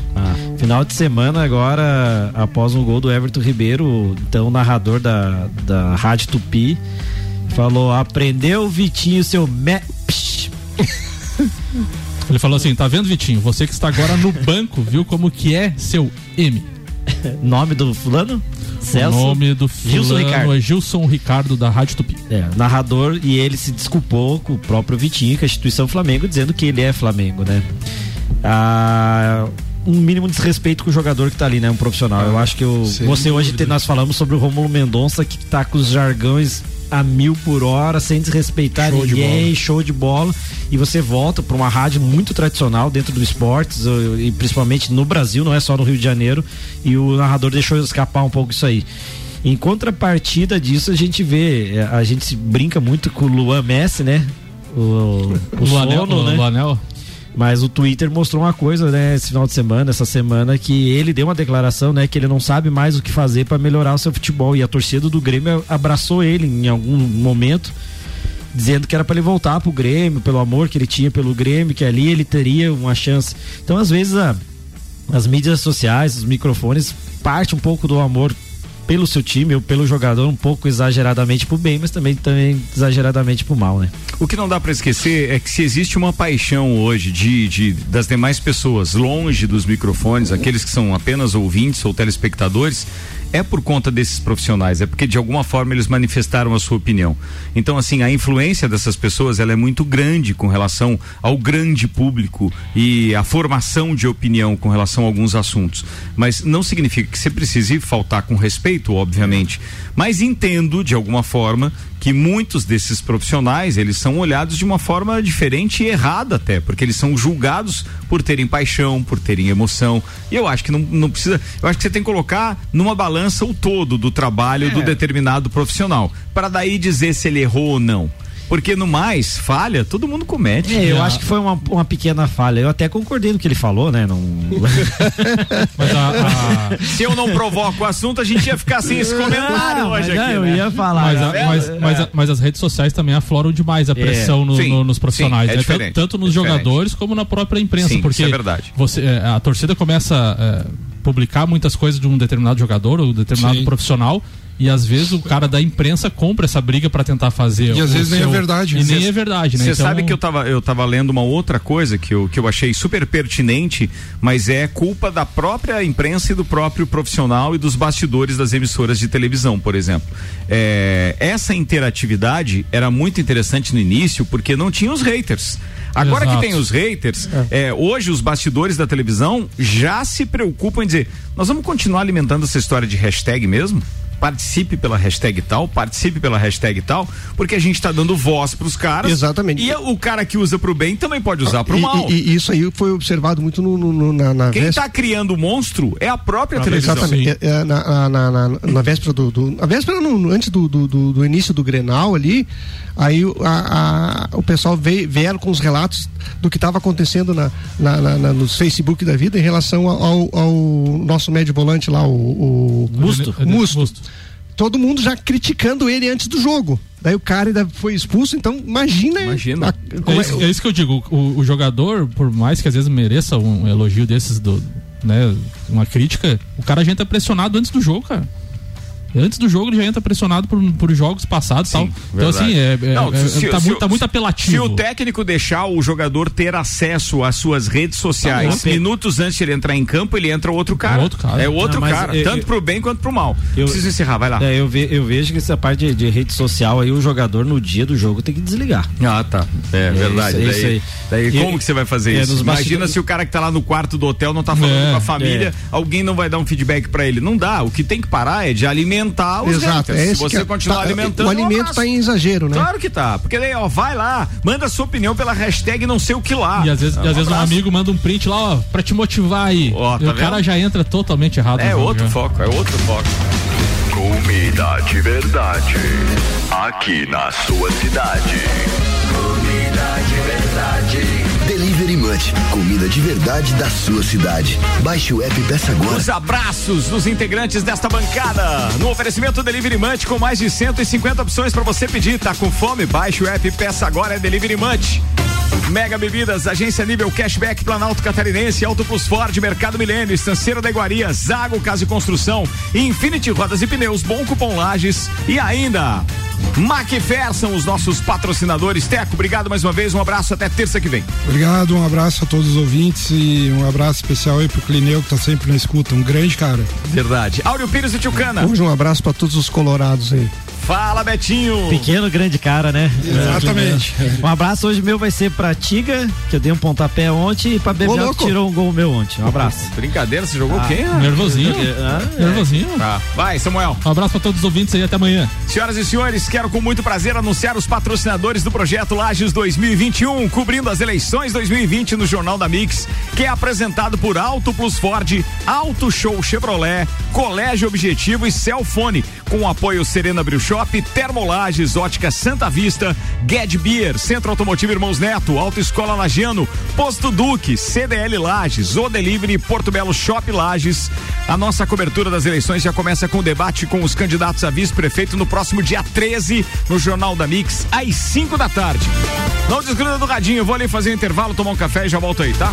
Final de semana agora, após um gol do Everton Ribeiro, então narrador da, da Rádio Tupi falou, aprendeu Vitinho seu me... Ele falou assim: tá vendo, Vitinho? Você que está agora no banco, viu como que é seu M? Nome do fulano? Celso o nome do Gilson fulano Ricardo. é Gilson Ricardo da Rádio Tupi. É, narrador e ele se desculpou com o próprio Vitinho, com a instituição Flamengo, dizendo que ele é Flamengo, né? Ah, um mínimo de respeito com o jogador que tá ali, né? Um profissional. Eu acho que o, sem você hoje tem- nós falamos sobre o Rômulo Mendonça que tá com os jargões a mil por hora, sem desrespeitar Show de ninguém, show de bola. E você volta para uma rádio muito tradicional dentro do esportes, eh, e principalmente no Brasil, não é só no Rio de Janeiro, e o narrador deixou escapar um pouco isso aí. Em contrapartida disso, a gente vê, eh, a gente brinca muito com o Luan Messi, né? O, o Luanel, sono, né? Luanel. Mas o Twitter mostrou uma coisa, né, esse final de semana, essa semana, que ele deu uma declaração, né, que ele não sabe mais o que fazer para melhorar o seu futebol. E a torcida do Grêmio abraçou ele em algum momento, dizendo que era para ele voltar pro Grêmio, pelo amor que ele tinha pelo Grêmio, que ali ele teria uma chance. Então, às vezes, a, as mídias sociais, os microfones, parte um pouco do amor pelo seu time ou pelo jogador, um pouco exageradamente pro bem, mas também, também exageradamente pro mal, né? O que não dá para esquecer é que se existe uma paixão hoje de, de- das demais pessoas longe dos microfones, aqueles que são apenas ouvintes ou telespectadores, é por conta desses profissionais, é porque de alguma forma eles manifestaram a sua opinião. Então, assim, a influência dessas pessoas ela é muito grande com relação ao grande público e a formação de opinião com relação a alguns assuntos. Mas não significa que você precise faltar com respeito, obviamente. Mas entendo, de alguma forma, que muitos desses profissionais eles são olhados de uma forma diferente e errada até, porque eles são julgados por terem paixão, por terem emoção. E eu acho que não, não precisa. Eu acho que você tem que colocar numa balança o todo do trabalho do determinado profissional, para daí dizer se ele errou ou não. Porque no mais, falha, todo mundo comete. É, eu acho que foi uma, uma pequena falha. Eu até concordei no que ele falou, né? Não... Se eu não provoco o assunto, a gente ia ficar sem esse comentário Não, hoje mas aqui. não, eu né? ia falar. Mas, a- vendo? mas, mas, a- mas as redes sociais também afloram demais a É, pressão no- sim, no- nos profissionais, sim, é né? tanto, tanto nos é jogadores como na própria imprensa, Sim, porque isso é verdade. Você, a torcida começa a publicar muitas coisas de um determinado jogador ou determinado Sim. profissional. E às vezes o cara da imprensa compra essa briga pra tentar fazer. E às vezes nem é verdade, E né? nem é verdade, né? Você Então, sabe que eu tava, eu tava lendo uma outra coisa que eu, que eu achei super pertinente, mas é culpa da própria imprensa e do próprio profissional e dos bastidores das emissoras de televisão, por exemplo. É, essa interatividade era muito interessante no início porque não tinha os haters. Agora Exato. que tem os haters, é, hoje os bastidores da televisão já se preocupam em dizer: nós vamos continuar alimentando essa história de hashtag mesmo? Participe pela hashtag tal, participe pela hashtag tal, porque a gente está dando voz para os caras. Exatamente. E o cara que usa pro bem também pode usar pro E- mal. E, e isso aí foi observado muito no, no- no- na, na Quem está criando o monstro é a própria televisão. Exatamente. É, é, na, na, na, na véspera do. do na véspera, não, no- antes do, do, do- do início do Grenal ali, aí o- a, a- o pessoal veio, vieram com os relatos do que estava acontecendo na, na, na, na- nos Facebook da vida em relação ao, ao nosso médio volante lá, o. o Musto. Musto. Todo mundo já criticando ele antes do jogo. Daí o cara ainda foi expulso, então imagina. Imagina. a- como É é- isso, é isso que eu digo. O, o jogador, por mais que às vezes mereça um elogio desses, do, né, uma crítica, o cara já entra pressionado antes do jogo, cara. Antes do jogo ele já entra pressionado por, por jogos passados e tal. Então, Verdade. assim, é, é- Não, é- se- tá, se- muito, tá muito Se apelativo. o técnico deixar o jogador ter acesso às suas redes sociais Tá minutos antes de ele entrar em campo, ele entra outro cara. Outro cara. É outro Não, cara, eu- tanto eu- pro bem quanto pro mal. Eu- Preciso encerrar, vai lá. É, eu, ve- eu vejo que essa parte de, de rede social aí, o jogador no dia do jogo tem que desligar. Ah, tá. É, verdade. isso- isso daí, aí. daí como que você vai fazer é, isso? Imagina bastidores- se o cara que tá lá no quarto do hotel não tá falando É, com a família, é. alguém não vai dar um feedback pra ele. Não dá. O que tem que parar é de alimentar alimentar os Exato, haters. é Se você que é- continuar tá- alimentando. o um alimento abraço. tá em exagero, né? Claro que tá. Porque daí, ó, vai lá, manda sua opinião pela hashtag não sei o que lá. E às vezes, e às vezes um amigo manda um print lá, ó, pra te motivar aí. Ó, e tá o cara vendo? já entra totalmente errado. É outro já. foco, é outro foco. Comida de verdade. Aqui na sua cidade. Munch, comida de verdade da sua cidade. Baixe o app peça agora. Os abraços dos integrantes desta bancada. No oferecimento Delivery Munch com mais de 150 opções para você pedir. Tá com fome? Baixe o app peça agora é Delivery Munch. Mega Bebidas, Agência Nível Cashback Planalto Catarinense, Auto Plus Ford, Mercado Milênio, Estanceiro da Iguaria, Zago Casa e Construção, Infinity Rodas e Pneus, Bom Cupom Lages e ainda Macfer são os nossos patrocinadores. Teco, obrigado mais uma vez, um abraço até terça que vem. Obrigado, um abraço a todos os ouvintes e um abraço especial aí pro Clineu que tá sempre na escuta. Um grande cara. Verdade. Áureo Pires e Tchucana. Hoje um abraço para todos os colorados aí. Fala, Betinho. Pequeno, grande cara, né? Exatamente. Um abraço hoje meu vai ser pra Tiga, que eu dei um pontapé ontem, e pra Bebel, que tirou um gol meu ontem. Um abraço. Brincadeira, você jogou Ah, quem? Nervosinho. Ah, é. Nervosinho. Tá. Vai, Samuel. Um abraço pra todos os ouvintes aí, até amanhã. Senhoras e senhores, quero com muito prazer anunciar os patrocinadores do projeto Lages 2021, cobrindo as eleições 2020 no Jornal da Mix, que é apresentado por Auto Plus Ford, Auto Show Chevrolet, Colégio Objetivo e Celfone, com o apoio Serena Brew Shop, Termolages, Ótica Santa Vista, Ged Beer, Centro Automotivo Irmãos Neto, Autoescola Lagiano, Posto Duque, CDL Lages, O Delivery, Porto Belo Shop Lages. A nossa cobertura das eleições já começa com o debate com os candidatos a vice-prefeito no próximo dia 13, no Jornal da Mix, às 5 da tarde. Não desgruda do radinho, vou ali fazer um intervalo, tomar um café e já volto aí, tá?